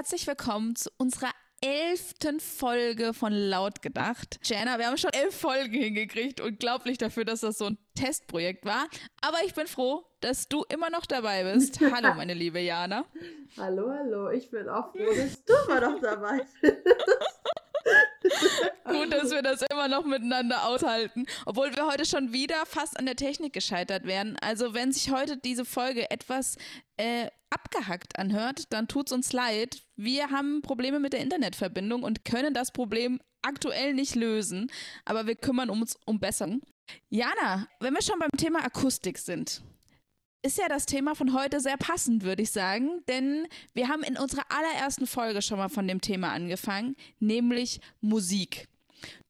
herzlich willkommen zu unserer elften Folge von Laut gedacht. Jana, wir haben schon elf Folgen hingekriegt. Unglaublich dafür, dass das so ein Testprojekt war. Aber ich bin froh, dass du immer noch dabei bist. Hallo, meine liebe Jana. Hallo, hallo. Ich bin auch froh, dass du immer noch dabei bist. Gut, dass wir das immer noch miteinander aushalten. Obwohl wir heute schon wieder fast an der Technik gescheitert werden. Also, wenn sich heute diese Folge etwas äh, abgehackt anhört, dann tut es uns leid. Wir haben Probleme mit der Internetverbindung und können das Problem aktuell nicht lösen. Aber wir kümmern uns um Besserung. Jana, wenn wir schon beim Thema Akustik sind, ist ja das Thema von heute sehr passend, würde ich sagen, denn wir haben in unserer allerersten Folge schon mal von dem Thema angefangen, nämlich Musik.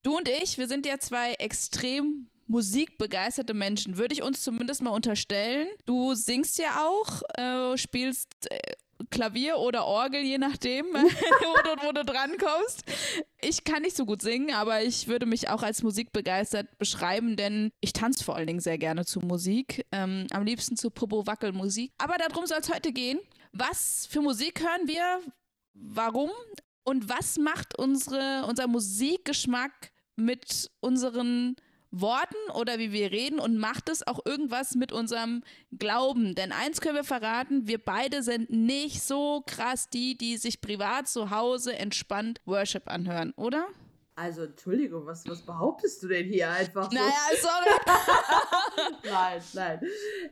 Du und ich, wir sind ja zwei extrem musikbegeisterte Menschen, würde ich uns zumindest mal unterstellen. Du singst ja auch, äh, spielst äh, Klavier oder Orgel, je nachdem, wo, du, wo du drankommst. Ich kann nicht so gut singen, aber ich würde mich auch als musikbegeistert beschreiben, denn ich tanze vor allen Dingen sehr gerne zu Musik. Ähm, am liebsten zu Popo-Wackel-Musik. Aber darum soll es heute gehen. Was für Musik hören wir? Warum? Und was macht unsere, unser Musikgeschmack mit unseren Worten oder wie wir reden und macht es auch irgendwas mit unserem Glauben. Denn eins können wir verraten, wir beide sind nicht so krass die, die sich privat zu Hause entspannt Worship anhören, oder? Also, Entschuldigung, was, was behauptest du denn hier einfach so? Naja, sorry. nein, nein.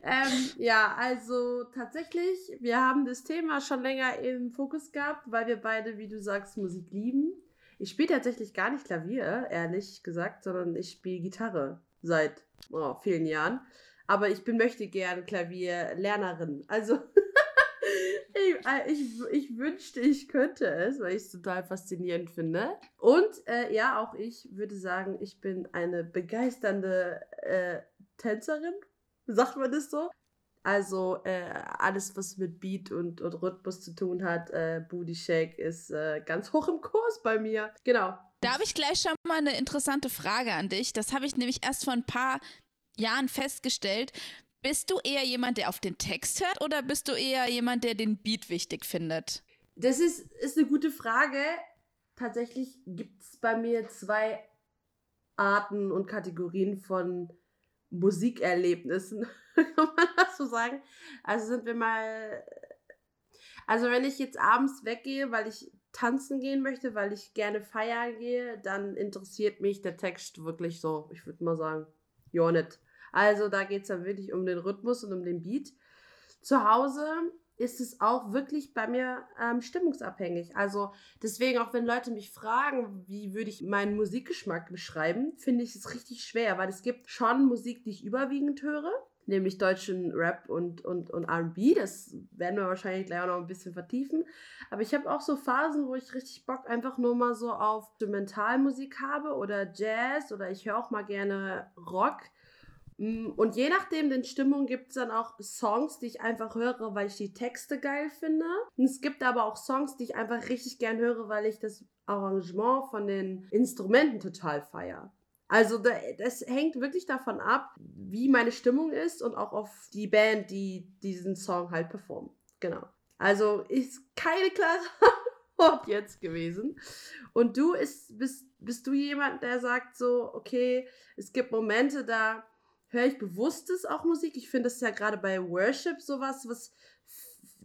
Ähm, ja, also tatsächlich, wir haben das Thema schon länger im Fokus gehabt, weil wir beide, wie du sagst, Musik lieben. Ich spiele tatsächlich gar nicht Klavier, ehrlich gesagt, sondern ich spiele Gitarre seit oh, vielen Jahren. Aber ich bin möchte gern Klavierlernerin. Also ich, äh, ich, ich, wünschte, ich könnte es, weil ich es total faszinierend finde. Und äh, ja, auch ich würde sagen, ich bin eine begeisternde äh, Tänzerin. Sagt man das so? Also äh, alles, was mit Beat und, und Rhythmus zu tun hat, äh, Booty Shake ist äh, ganz hoch im Kurs bei mir. Genau. Da habe ich gleich schon mal eine interessante Frage an dich. Das habe ich nämlich erst vor ein paar Jahren festgestellt. Bist du eher jemand, der auf den Text hört oder bist du eher jemand, der den Beat wichtig findet? Das ist, ist eine gute Frage. Tatsächlich gibt es bei mir zwei Arten und Kategorien von Musikerlebnissen, kann man das so sagen. Also sind wir mal. Also wenn ich jetzt abends weggehe, weil ich tanzen gehen möchte, weil ich gerne feiern gehe, dann interessiert mich der Text wirklich so, ich würde mal sagen, ja nicht. Also da geht es dann wirklich um den Rhythmus und um den Beat. Zu Hause ist es auch wirklich bei mir ähm, stimmungsabhängig. Also deswegen, auch wenn Leute mich fragen, wie würde ich meinen Musikgeschmack beschreiben, finde ich es richtig schwer, weil es gibt schon Musik, die ich überwiegend höre, nämlich deutschen Rap und, und, und RB. Das werden wir wahrscheinlich gleich auch noch ein bisschen vertiefen. Aber ich habe auch so Phasen, wo ich richtig Bock einfach nur mal so auf Instrumentalmusik habe oder Jazz oder ich höre auch mal gerne Rock. Mm, und je nachdem den Stimmung gibt es dann auch Songs, die ich einfach höre, weil ich die Texte geil finde. Und es gibt aber auch Songs, die ich einfach richtig gern höre, weil ich das Arrangement von den Instrumenten total feiere. Also das hängt wirklich davon ab, wie meine Stimmung ist und auch auf die Band, die diesen Song halt performt. Genau. Also ist keine klare Antwort jetzt gewesen. Und du ist, bist, bist du jemand, der sagt so, okay, es gibt Momente, da höre ich bewusstes auch Musik. Ich finde das ja gerade bei Worship sowas, was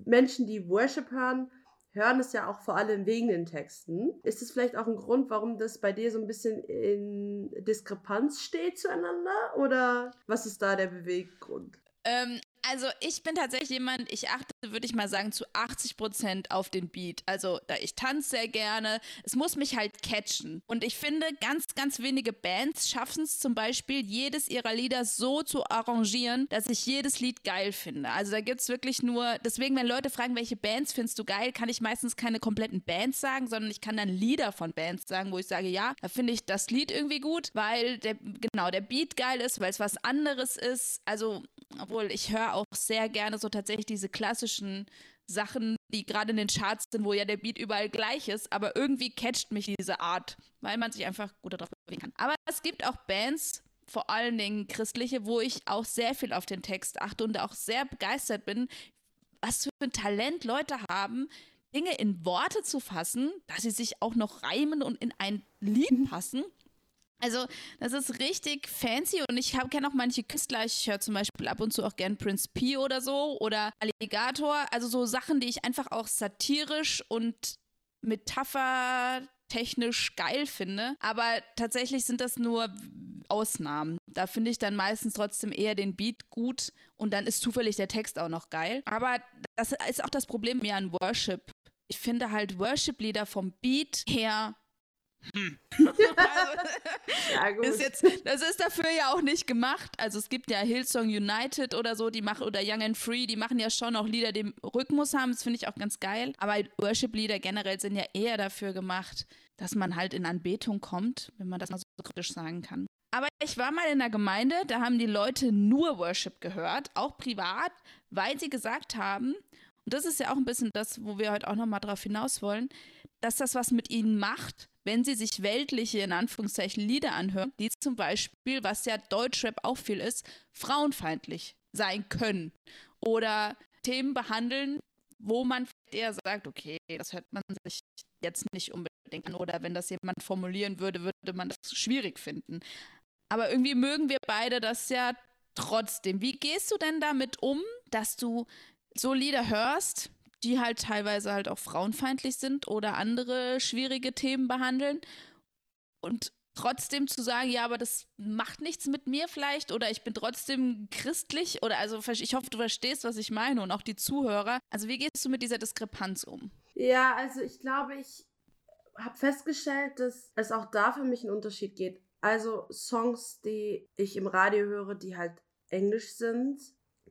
Menschen, die Worship hören, hören es ja auch vor allem wegen den Texten. Ist es vielleicht auch ein Grund, warum das bei dir so ein bisschen in Diskrepanz steht zueinander? Oder was ist da der Beweggrund? Ähm, also ich bin tatsächlich jemand, ich achte, würde ich mal sagen, zu 80 Prozent auf den Beat. Also da ich tanze sehr gerne. Es muss mich halt catchen. Und ich finde, ganz, ganz wenige Bands schaffen es zum Beispiel, jedes ihrer Lieder so zu arrangieren, dass ich jedes Lied geil finde. Also da gibt es wirklich nur, deswegen, wenn Leute fragen, welche Bands findest du geil, kann ich meistens keine kompletten Bands sagen, sondern ich kann dann Lieder von Bands sagen, wo ich sage, ja, da finde ich das Lied irgendwie gut, weil der, genau, der Beat geil ist, weil es was anderes ist. Also, obwohl ich höre auch sehr gerne so tatsächlich diese klassischen Sachen, die gerade in den Charts sind, wo ja der Beat überall gleich ist, aber irgendwie catcht mich diese Art, weil man sich einfach gut darauf bewegen kann. Aber es gibt auch Bands, vor allen Dingen christliche, wo ich auch sehr viel auf den Text achte und auch sehr begeistert bin, was für ein Talent Leute haben, Dinge in Worte zu fassen, dass sie sich auch noch reimen und in ein Lied passen. Also, das ist richtig fancy und ich kenne auch manche Künstler. Ich höre zum Beispiel ab und zu auch gern Prince P oder so oder Alligator. Also so Sachen, die ich einfach auch satirisch und metaphertechnisch geil finde. Aber tatsächlich sind das nur Ausnahmen. Da finde ich dann meistens trotzdem eher den Beat gut und dann ist zufällig der Text auch noch geil. Aber das ist auch das Problem mir an Worship. Ich finde halt Worship-Lieder vom Beat her hm. ja, gut. Ist jetzt, das ist dafür ja auch nicht gemacht. Also es gibt ja Hillsong United oder so, die machen, oder Young and Free, die machen ja schon auch Lieder, die Rhythmus haben. Das finde ich auch ganz geil. Aber Worship-Lieder generell sind ja eher dafür gemacht, dass man halt in Anbetung kommt, wenn man das mal so kritisch sagen kann. Aber ich war mal in einer Gemeinde, da haben die Leute nur Worship gehört, auch privat, weil sie gesagt haben, und das ist ja auch ein bisschen das, wo wir heute auch nochmal drauf hinaus wollen, dass das was mit ihnen macht, wenn sie sich weltliche, in Anführungszeichen, Lieder anhören, die zum Beispiel, was ja Deutschrap auch viel ist, frauenfeindlich sein können. Oder Themen behandeln, wo man eher sagt, okay, das hört man sich jetzt nicht unbedingt an. Oder wenn das jemand formulieren würde, würde man das schwierig finden. Aber irgendwie mögen wir beide das ja trotzdem. Wie gehst du denn damit um, dass du so Lieder hörst, die halt teilweise halt auch frauenfeindlich sind oder andere schwierige Themen behandeln. Und trotzdem zu sagen, ja, aber das macht nichts mit mir vielleicht oder ich bin trotzdem christlich oder also ich hoffe, du verstehst, was ich meine und auch die Zuhörer. Also wie gehst du mit dieser Diskrepanz um? Ja, also ich glaube, ich habe festgestellt, dass es auch da für mich einen Unterschied geht. Also Songs, die ich im Radio höre, die halt Englisch sind,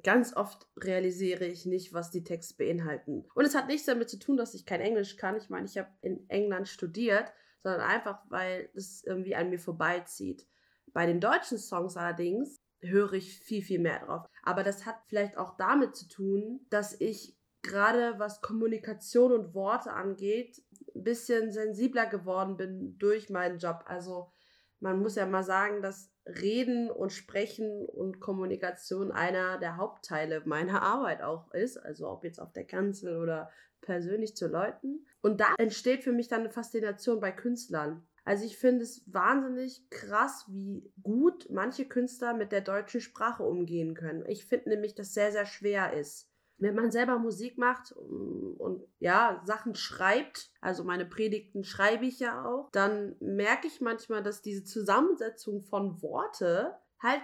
Ganz oft realisiere ich nicht, was die Texte beinhalten. Und es hat nichts damit zu tun, dass ich kein Englisch kann. Ich meine, ich habe in England studiert, sondern einfach, weil es irgendwie an mir vorbeizieht. Bei den deutschen Songs allerdings höre ich viel, viel mehr drauf. Aber das hat vielleicht auch damit zu tun, dass ich gerade was Kommunikation und Worte angeht, ein bisschen sensibler geworden bin durch meinen Job. Also man muss ja mal sagen, dass Reden und Sprechen und Kommunikation einer der Hauptteile meiner Arbeit auch ist. Also ob jetzt auf der Kanzel oder persönlich zu Leuten. Und da entsteht für mich dann eine Faszination bei Künstlern. Also ich finde es wahnsinnig krass, wie gut manche Künstler mit der deutschen Sprache umgehen können. Ich finde nämlich, dass sehr, sehr schwer ist wenn man selber Musik macht und, und, ja, Sachen schreibt, also meine Predigten schreibe ich ja auch, dann merke ich manchmal, dass diese Zusammensetzung von Worte halt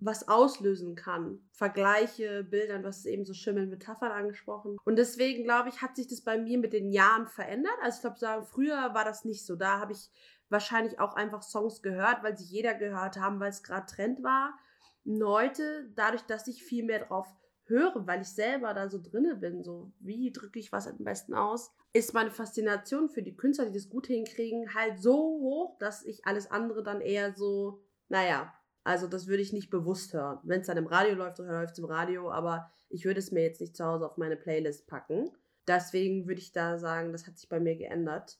was auslösen kann. Vergleiche, Bildern, du hast eben so Schimmel, Metaphern angesprochen. Und deswegen, glaube ich, hat sich das bei mir mit den Jahren verändert. Also ich glaube, sagen, früher war das nicht so. Da habe ich wahrscheinlich auch einfach Songs gehört, weil sie jeder gehört haben, weil es gerade Trend war. Und heute, dadurch, dass ich viel mehr drauf höre, weil ich selber da so drinne bin, so wie drücke ich was am besten aus, ist meine Faszination für die Künstler, die das gut hinkriegen, halt so hoch, dass ich alles andere dann eher so, naja, also das würde ich nicht bewusst hören. Wenn es dann im Radio läuft, dann läuft es im Radio, aber ich würde es mir jetzt nicht zu Hause auf meine Playlist packen. Deswegen würde ich da sagen, das hat sich bei mir geändert.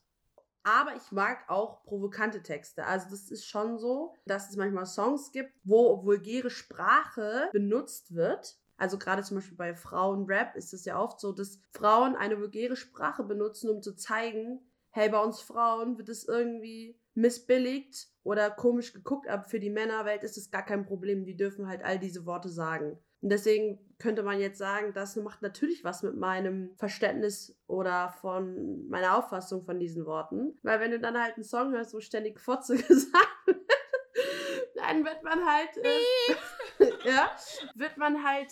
Aber ich mag auch provokante Texte. Also das ist schon so, dass es manchmal Songs gibt, wo vulgäre Sprache benutzt wird also gerade zum Beispiel bei Frauenrap ist es ja oft so, dass Frauen eine vulgäre Sprache benutzen, um zu zeigen, hey, bei uns Frauen wird es irgendwie missbilligt oder komisch geguckt, aber für die Männerwelt ist es gar kein Problem. Die dürfen halt all diese Worte sagen. Und deswegen könnte man jetzt sagen, das macht natürlich was mit meinem Verständnis oder von meiner Auffassung von diesen Worten. Weil wenn du dann halt einen Song hörst, wo ständig Fotze gesagt wird, dann wird man halt. Äh, ja, wird man halt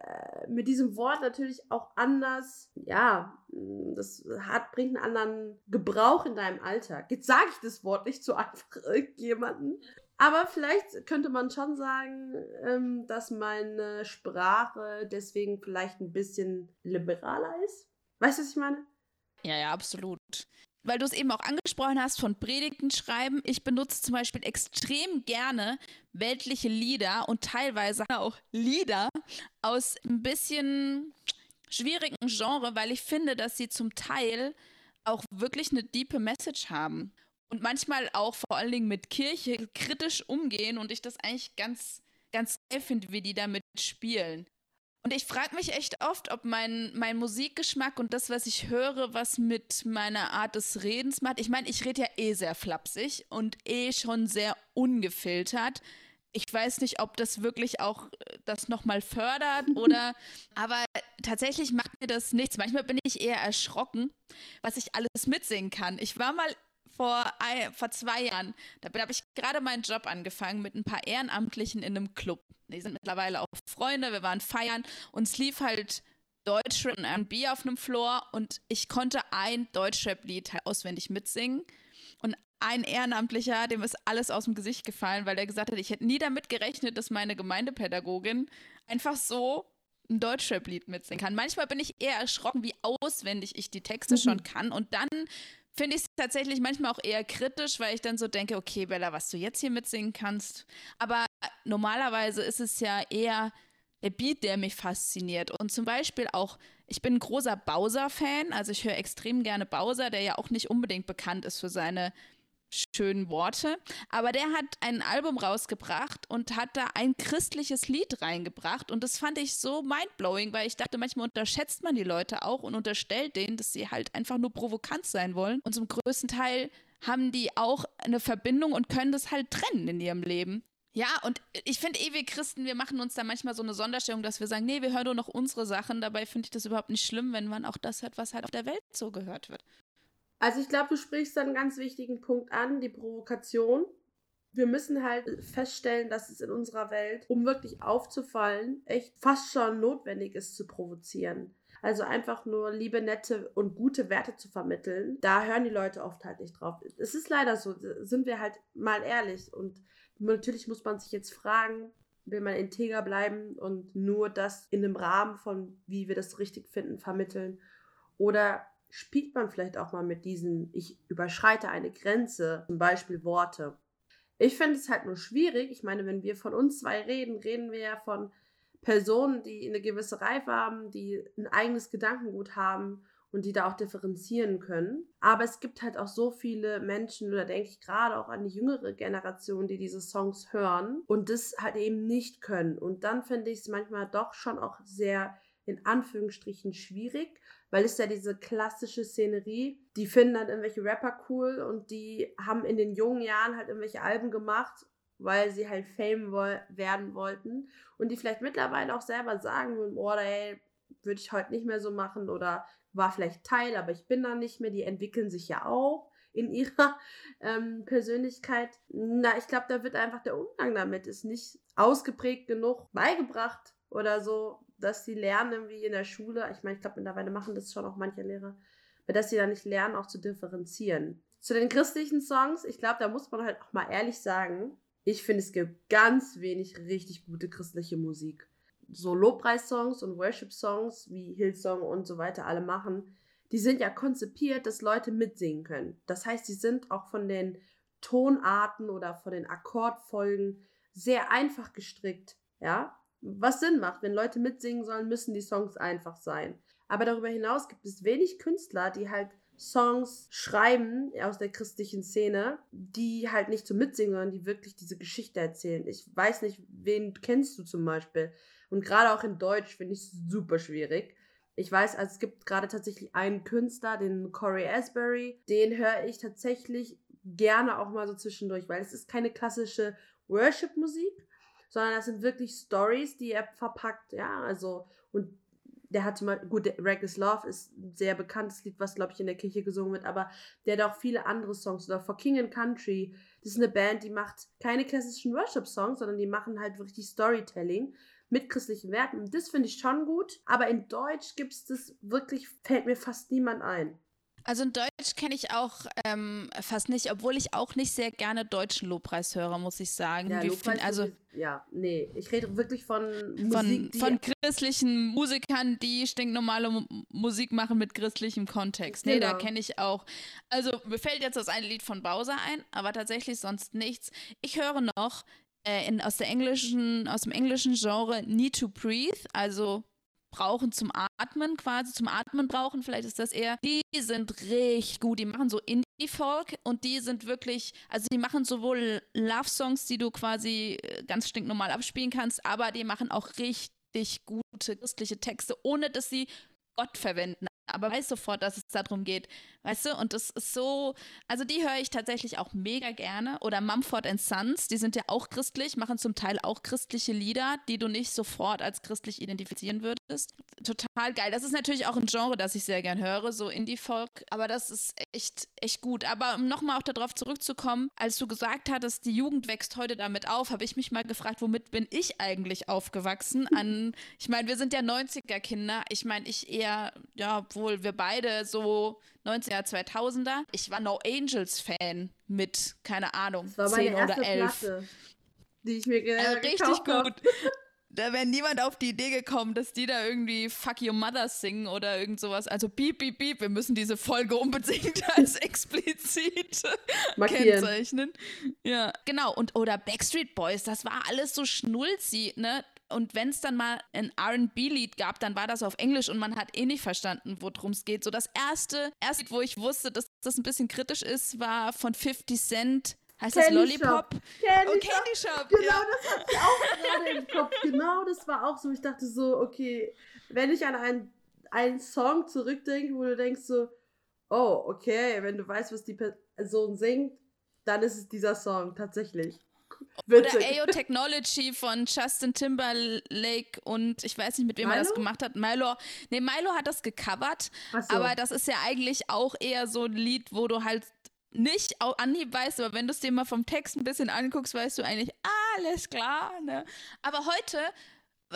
äh, mit diesem Wort natürlich auch anders, ja, das hat, bringt einen anderen Gebrauch in deinem Alltag. Jetzt sage ich das Wort nicht so einfach irgendjemanden. Aber vielleicht könnte man schon sagen, ähm, dass meine Sprache deswegen vielleicht ein bisschen liberaler ist. Weißt du, was ich meine? Ja, ja, absolut weil du es eben auch angesprochen hast, von Predigten schreiben. Ich benutze zum Beispiel extrem gerne weltliche Lieder und teilweise auch Lieder aus ein bisschen schwierigen Genre, weil ich finde, dass sie zum Teil auch wirklich eine diepe Message haben. Und manchmal auch vor allen Dingen mit Kirche kritisch umgehen und ich das eigentlich ganz, ganz geil finde, wie die damit spielen. Und ich frage mich echt oft, ob mein, mein Musikgeschmack und das, was ich höre, was mit meiner Art des Redens macht. Ich meine, ich rede ja eh sehr flapsig und eh schon sehr ungefiltert. Ich weiß nicht, ob das wirklich auch äh, das nochmal fördert oder, aber tatsächlich macht mir das nichts. Manchmal bin ich eher erschrocken, was ich alles mitsingen kann. Ich war mal vor, vor zwei Jahren, da habe ich gerade meinen Job angefangen mit ein paar Ehrenamtlichen in einem Club. Die sind mittlerweile auch Freunde, wir waren feiern und es lief halt Deutschrap und R&B auf einem Floor und ich konnte ein Deutschrap-Lied halt auswendig mitsingen und ein Ehrenamtlicher, dem ist alles aus dem Gesicht gefallen, weil er gesagt hat, ich hätte nie damit gerechnet, dass meine Gemeindepädagogin einfach so ein Deutschrap-Lied mitsingen kann. Manchmal bin ich eher erschrocken, wie auswendig ich die Texte mhm. schon kann und dann finde ich es tatsächlich manchmal auch eher kritisch, weil ich dann so denke, okay, Bella, was du jetzt hier mitsingen kannst. Aber normalerweise ist es ja eher der Beat, der mich fasziniert. Und zum Beispiel auch, ich bin ein großer Bowser-Fan, also ich höre extrem gerne Bowser, der ja auch nicht unbedingt bekannt ist für seine schönen Worte. Aber der hat ein Album rausgebracht und hat da ein christliches Lied reingebracht. Und das fand ich so mindblowing, weil ich dachte, manchmal unterschätzt man die Leute auch und unterstellt denen, dass sie halt einfach nur provokant sein wollen. Und zum größten Teil haben die auch eine Verbindung und können das halt trennen in ihrem Leben. Ja, und ich finde eh, wir Christen, wir machen uns da manchmal so eine Sonderstellung, dass wir sagen, nee, wir hören nur noch unsere Sachen. Dabei finde ich das überhaupt nicht schlimm, wenn man auch das hört, was halt auf der Welt so gehört wird. Also ich glaube, du sprichst einen ganz wichtigen Punkt an, die Provokation. Wir müssen halt feststellen, dass es in unserer Welt, um wirklich aufzufallen, echt fast schon notwendig ist zu provozieren. Also einfach nur liebe, nette und gute Werte zu vermitteln, da hören die Leute oft halt nicht drauf. Es ist leider so, sind wir halt mal ehrlich. Und natürlich muss man sich jetzt fragen, will man integer bleiben und nur das in dem Rahmen von, wie wir das richtig finden, vermitteln? Oder spielt man vielleicht auch mal mit diesen, ich überschreite eine Grenze, zum Beispiel Worte. Ich finde es halt nur schwierig. Ich meine, wenn wir von uns zwei reden, reden wir ja von Personen, die eine gewisse Reife haben, die ein eigenes Gedankengut haben und die da auch differenzieren können. Aber es gibt halt auch so viele Menschen, oder denke ich gerade auch an die jüngere Generation, die diese Songs hören und das halt eben nicht können. Und dann finde ich es manchmal doch schon auch sehr in Anführungsstrichen schwierig, weil es ja diese klassische Szenerie, die finden dann irgendwelche Rapper cool und die haben in den jungen Jahren halt irgendwelche Alben gemacht, weil sie halt Fame wo werden wollten. Und die vielleicht mittlerweile auch selber sagen würden, oh, ey, würde ich heute nicht mehr so machen oder war vielleicht Teil, aber ich bin da nicht mehr, die entwickeln sich ja auch in ihrer ähm, Persönlichkeit. Na, ich glaube, da wird einfach der Umgang damit ist nicht ausgeprägt genug beigebracht oder so, dass sie lernen, wie in der Schule, ich meine, ich glaube, mittlerweile machen das schon auch manche Lehrer, dass sie da nicht lernen, auch zu differenzieren. Zu den christlichen Songs, ich glaube, da muss man halt auch mal ehrlich sagen, ich finde, es gibt ganz wenig richtig gute christliche Musik. So Lobpreis-Songs und Worship-Songs, wie Hillsong und so weiter alle machen, die sind ja konzipiert, dass Leute mitsingen können. Das heißt, sie sind auch von den Tonarten oder von den Akkordfolgen sehr einfach gestrickt, ja was Sinn macht. Wenn Leute mitsingen sollen, müssen die Songs einfach sein. Aber darüber hinaus gibt es wenig Künstler, die halt Songs schreiben aus der christlichen Szene, die halt nicht zum Mitsingen, sondern die wirklich diese Geschichte erzählen. Ich weiß nicht, wen kennst du zum Beispiel? Und gerade auch in Deutsch finde ich es super schwierig. Ich weiß, also es gibt gerade tatsächlich einen Künstler, den Corey Asbury, den höre ich tatsächlich gerne auch mal so zwischendurch, weil es ist keine klassische Worship-Musik, sondern das sind wirklich Stories, die er verpackt, ja, also und der hat Beispiel, gut, Reckless Love ist ein sehr bekanntes Lied, was, glaube ich, in der Kirche gesungen wird, aber der hat auch viele andere Songs. Oder For King and Country, das ist eine Band, die macht keine klassischen Worship-Songs, sondern die machen halt wirklich Storytelling mit christlichen Werten. Das finde ich schon gut. Aber in Deutsch gibt es das wirklich, fällt mir fast niemand ein. Also in Deutsch kenne ich auch ähm, fast nicht, obwohl ich auch nicht sehr gerne deutschen Lobpreis höre, muss ich sagen. Ja, Lobpreis also ja, nee, ich rede wirklich von Musik, von, von christlichen Musikern, die stinknormale Musik machen mit christlichem Kontext. Nee, genau. da kenne ich auch. Also mir fällt jetzt das eine Lied von Bowser ein, aber tatsächlich sonst nichts. Ich höre noch äh, in, aus der englischen, aus dem englischen Genre Need to Breathe, also brauchen zum Atmen quasi, zum Atmen brauchen, vielleicht ist das eher, die sind richtig gut. Die machen so Indie-Folk und die sind wirklich, also die machen sowohl Love-Songs, die du quasi äh, ganz stinknormal abspielen kannst, aber die machen auch richtig richtig gute christliche Texte, ohne dass sie Gott verwenden aber weiß sofort, dass es darum geht. Weißt du? Und das ist so, also die höre ich tatsächlich auch mega gerne. Oder Mumford Sons, die sind ja auch christlich, machen zum Teil auch christliche Lieder, die du nicht sofort als christlich identifizieren würdest. Total geil. Das ist natürlich auch ein Genre, das ich sehr gern höre, so Indie-Folk. Aber das ist echt, echt gut. Aber um nochmal auch darauf zurückzukommen, als du gesagt hattest, die Jugend wächst heute damit auf, habe ich mich mal gefragt, womit bin ich eigentlich aufgewachsen? An, ich meine, wir sind ja 90er-Kinder. Ich meine, ich eher, ja, obwohl wir beide so 90er, 2000er. Ich war No Angels Fan mit, keine Ahnung, das war 10 oder 11. Platte, die ich mir äh, Richtig gut. Da wäre niemand auf die Idee gekommen, dass die da irgendwie Fuck Your Mother singen oder irgend sowas. Also piep, piep, piep, wir müssen diese Folge unbedingt als explizit kennzeichnen. Ja, genau. Und oder Backstreet Boys, das war alles so schnulzi, ne? Und wenn es dann mal ein RB-Lied gab, dann war das auf Englisch und man hat eh nicht verstanden, worum es geht. So das erste, Lied, wo ich wusste, dass das ein bisschen kritisch ist, war von 50 Cent. Heißt Candy das Lollipop? Shop. Candy, oh, Candy Shop. Shop. Genau, ja. das hatte ich auch gerade im Kopf. Genau, das war auch so. Ich dachte so, okay, wenn ich an einen, einen Song zurückdenke, wo du denkst so, oh, okay, wenn du weißt, was die Person singt, dann ist es dieser Song tatsächlich. Witzig. Oder AO Technology von Justin Timberlake und ich weiß nicht, mit wem Milo? er das gemacht hat. Milo. Nee, Milo hat das gecovert. So. Aber das ist ja eigentlich auch eher so ein Lied, wo du halt nicht auf Anhieb weißt, aber wenn du es dir mal vom Text ein bisschen anguckst, weißt du eigentlich, alles klar. Ne? Aber heute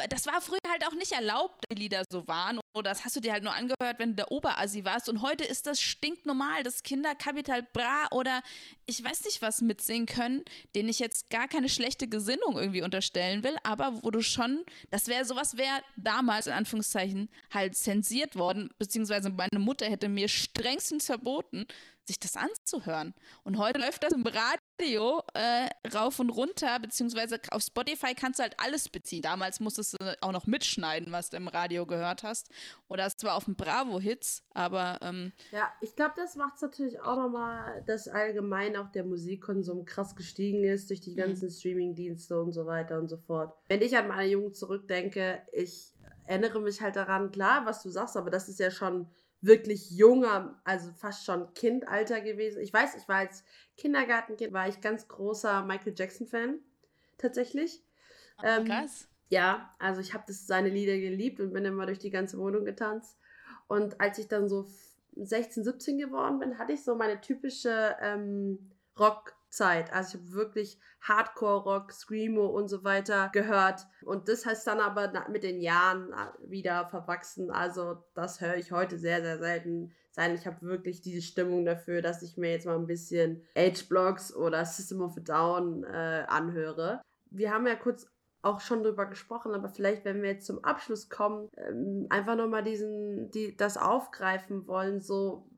das war früher halt auch nicht erlaubt, die Lieder so waren. Das hast du dir halt nur angehört, wenn du der Oberassi warst. Und heute ist das stinknormal, dass Kinder Capital Bra oder ich weiß nicht was mitsingen können, denen ich jetzt gar keine schlechte Gesinnung irgendwie unterstellen will, aber wo du schon, das wäre sowas wäre damals in Anführungszeichen halt zensiert worden, beziehungsweise meine Mutter hätte mir strengstens verboten, sich das anzuhören. Und heute läuft das im Radio äh, rauf und runter, beziehungsweise auf Spotify kannst du halt alles beziehen. Damals musstest du auch noch mitschneiden, was du im Radio gehört hast. Oder es war auf dem Bravo-Hits, aber. Ähm, ja, ich glaube, das macht es natürlich auch nochmal, dass allgemein auch der Musikkonsum krass gestiegen ist durch die mhm. ganzen. Streaming-Dienste und so weiter und so fort. Wenn ich an meine Jugend zurückdenke, ich erinnere mich halt daran, klar, was du sagst, aber das ist ja schon wirklich junger, also fast schon Kindalter gewesen. Ich weiß, ich war als Kindergartenkind, war ich ganz großer Michael Jackson-Fan, tatsächlich. Oh, ähm, krass. Ja, also ich habe seine Lieder geliebt und bin immer durch die ganze Wohnung getanzt. Und als ich dann so 16, 17 geworden bin, hatte ich so meine typische ähm, Rock- Zeit. Also ich habe wirklich Hardcore-Rock, Screamo und so weiter gehört. Und das heißt dann aber mit den Jahren äh, wieder verwachsen. Also das höre ich heute sehr, sehr selten sein. Ich habe wirklich diese Stimmung dafür, dass ich mir jetzt mal ein bisschen H-Blocks oder System of a Down äh, anhöre. Wir haben ja kurz auch schon drüber gesprochen, aber vielleicht, wenn wir jetzt zum Abschluss kommen, ähm, einfach nochmal diesen, die, das aufgreifen wollen, so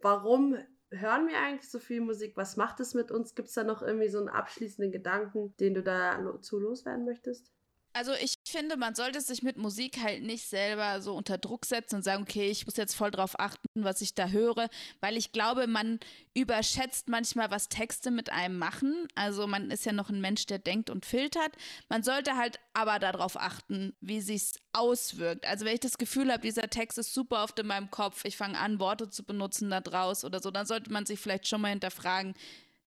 warum hören wir eigentlich so viel Musik? Was macht es mit uns? Gibt es da noch irgendwie so einen abschließenden Gedanken, den du dazu loswerden möchtest? Also ich finde, man sollte sich mit Musik halt nicht selber so unter Druck setzen und sagen, okay, ich muss jetzt voll drauf achten, was ich da höre, weil ich glaube, man überschätzt manchmal, was Texte mit einem machen. Also man ist ja noch ein Mensch, der denkt und filtert. Man sollte halt aber darauf achten, wie sich's auswirkt. Also wenn ich das Gefühl habe, dieser Text ist super oft in meinem Kopf, ich fange an, Worte zu benutzen da draus oder so, dann sollte man sich vielleicht schon mal hinterfragen,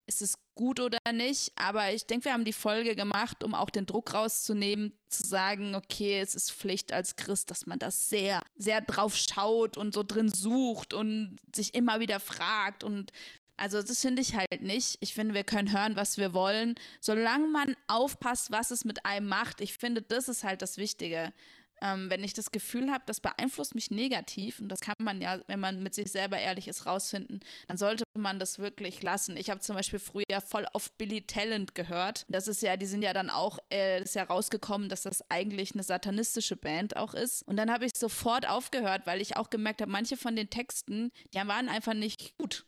ist es gut oder nicht. Aber ich denke, wir haben die Folge gemacht, um auch den Druck rauszunehmen, zu sagen, okay, es ist Pflicht als Christ, dass man das sehr, sehr drauf schaut und so drin sucht und sich immer wieder fragt und also das finde ich halt nicht. Ich finde, wir können hören, was wir wollen, solange man aufpasst, was es mit einem macht. Ich finde, das ist halt das Wichtige. Ähm, wenn ich das Gefühl habe, das beeinflusst mich negativ, und das kann man ja, wenn man mit sich selber ehrlich ist, rausfinden, dann sollte man das wirklich lassen. Ich habe zum Beispiel früher voll auf Billy Talent gehört. Das ist ja, die sind ja dann auch, äh, ist ja rausgekommen, dass das eigentlich eine satanistische Band auch ist. Und dann habe ich sofort aufgehört, weil ich auch gemerkt habe, manche von den Texten, die waren einfach nicht gut.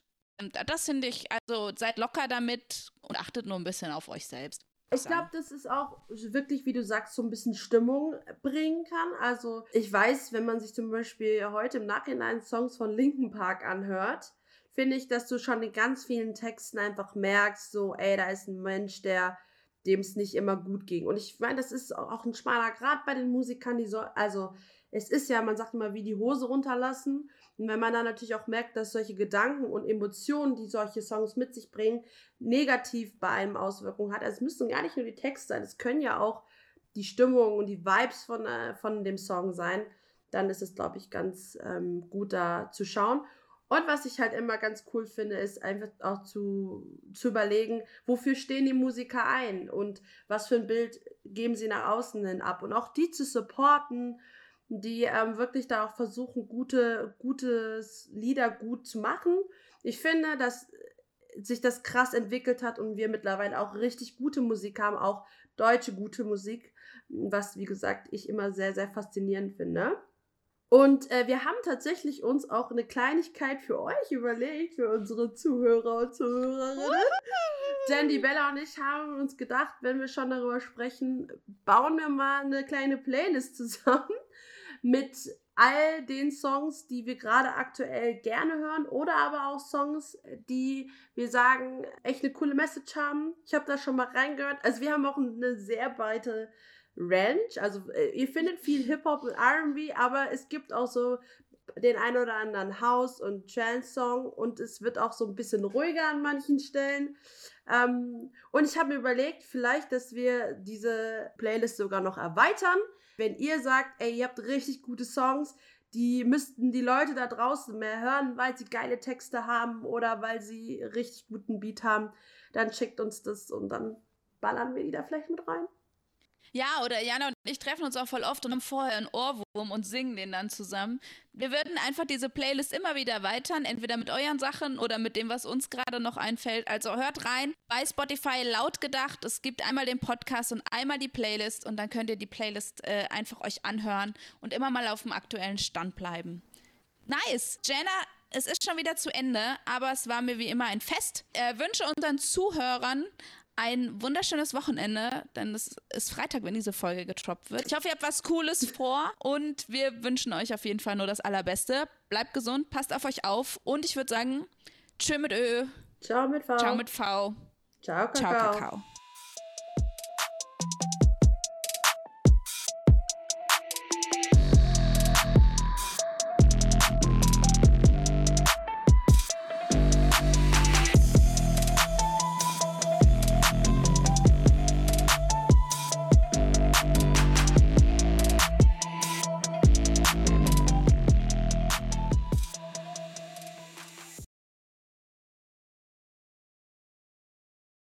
Das finde ich, also seid locker damit und achtet nur ein bisschen auf euch selbst. Ich glaube, das ist auch wirklich, wie du sagst, so ein bisschen Stimmung bringen kann. Also ich weiß, wenn man sich zum Beispiel heute im Nachhinein Songs von Linkin Park anhört, finde ich, dass du schon in ganz vielen Texten einfach merkst, so, ey, da ist ein Mensch, der dem es nicht immer gut ging. Und ich meine, das ist auch ein schmaler Grad bei den Musikern, die so, also es ist ja, man sagt immer, wie die Hose runterlassen. Und wenn man dann natürlich auch merkt, dass solche Gedanken und Emotionen, die solche Songs mit sich bringen, negativ bei einem Auswirkungen hat. Also es müssen gar nicht nur die Texte sein, es können ja auch die Stimmung und die Vibes von, äh, von dem Song sein. Dann ist es, glaube ich, ganz ähm, gut da zu schauen. Und was ich halt immer ganz cool finde, ist einfach auch zu, zu überlegen, wofür stehen die Musiker ein und was für ein Bild geben sie nach außen hin ab. Und auch die zu supporten, die ähm, wirklich da auch versuchen, gute, gutes Lieder gut zu machen. Ich finde, dass sich das krass entwickelt hat und wir mittlerweile auch richtig gute Musik haben, auch deutsche gute Musik, was, wie gesagt, ich immer sehr, sehr faszinierend finde. Und äh, wir haben tatsächlich uns auch eine Kleinigkeit für euch überlegt, für unsere Zuhörer und Zuhörerinnen. Denn die Bella und ich haben uns gedacht, wenn wir schon darüber sprechen, bauen wir mal eine kleine Playlist zusammen mit all den Songs, die wir gerade aktuell gerne hören oder aber auch Songs, die wir sagen, echt eine coole Message haben. Ich habe da schon mal reingehört. Also wir haben auch eine sehr breite Range. Also äh, ihr findet viel Hip-Hop und RB, aber es gibt auch so den ein oder anderen House- und Trance-Song und es wird auch so ein bisschen ruhiger an manchen Stellen. Ähm, und ich habe mir überlegt, vielleicht, dass wir diese Playlist sogar noch erweitern. Wenn ihr sagt, ey, ihr habt richtig gute Songs, die müssten die Leute da draußen mehr hören, weil sie geile Texte haben oder weil sie richtig guten Beat haben, dann schickt uns das und dann ballern wir die da vielleicht mit rein. Ja, oder Jana und ich treffen uns auch voll oft und haben vorher einen Ohrwurm und singen den dann zusammen. Wir würden einfach diese Playlist immer wieder erweitern, entweder mit euren Sachen oder mit dem, was uns gerade noch einfällt. Also hört rein bei Spotify laut gedacht. Es gibt einmal den Podcast und einmal die Playlist und dann könnt ihr die Playlist äh, einfach euch anhören und immer mal auf dem aktuellen Stand bleiben. Nice. Jenna, es ist schon wieder zu Ende, aber es war mir wie immer ein Fest. Äh, wünsche unseren Zuhörern ein wunderschönes Wochenende, denn es ist Freitag, wenn diese Folge getroppt wird. Ich hoffe, ihr habt was Cooles vor und wir wünschen euch auf jeden Fall nur das Allerbeste. Bleibt gesund, passt auf euch auf und ich würde sagen, tschö mit Ö. Ciao mit V. Ciao mit V. Ciao Kakao. Ciao Kakao.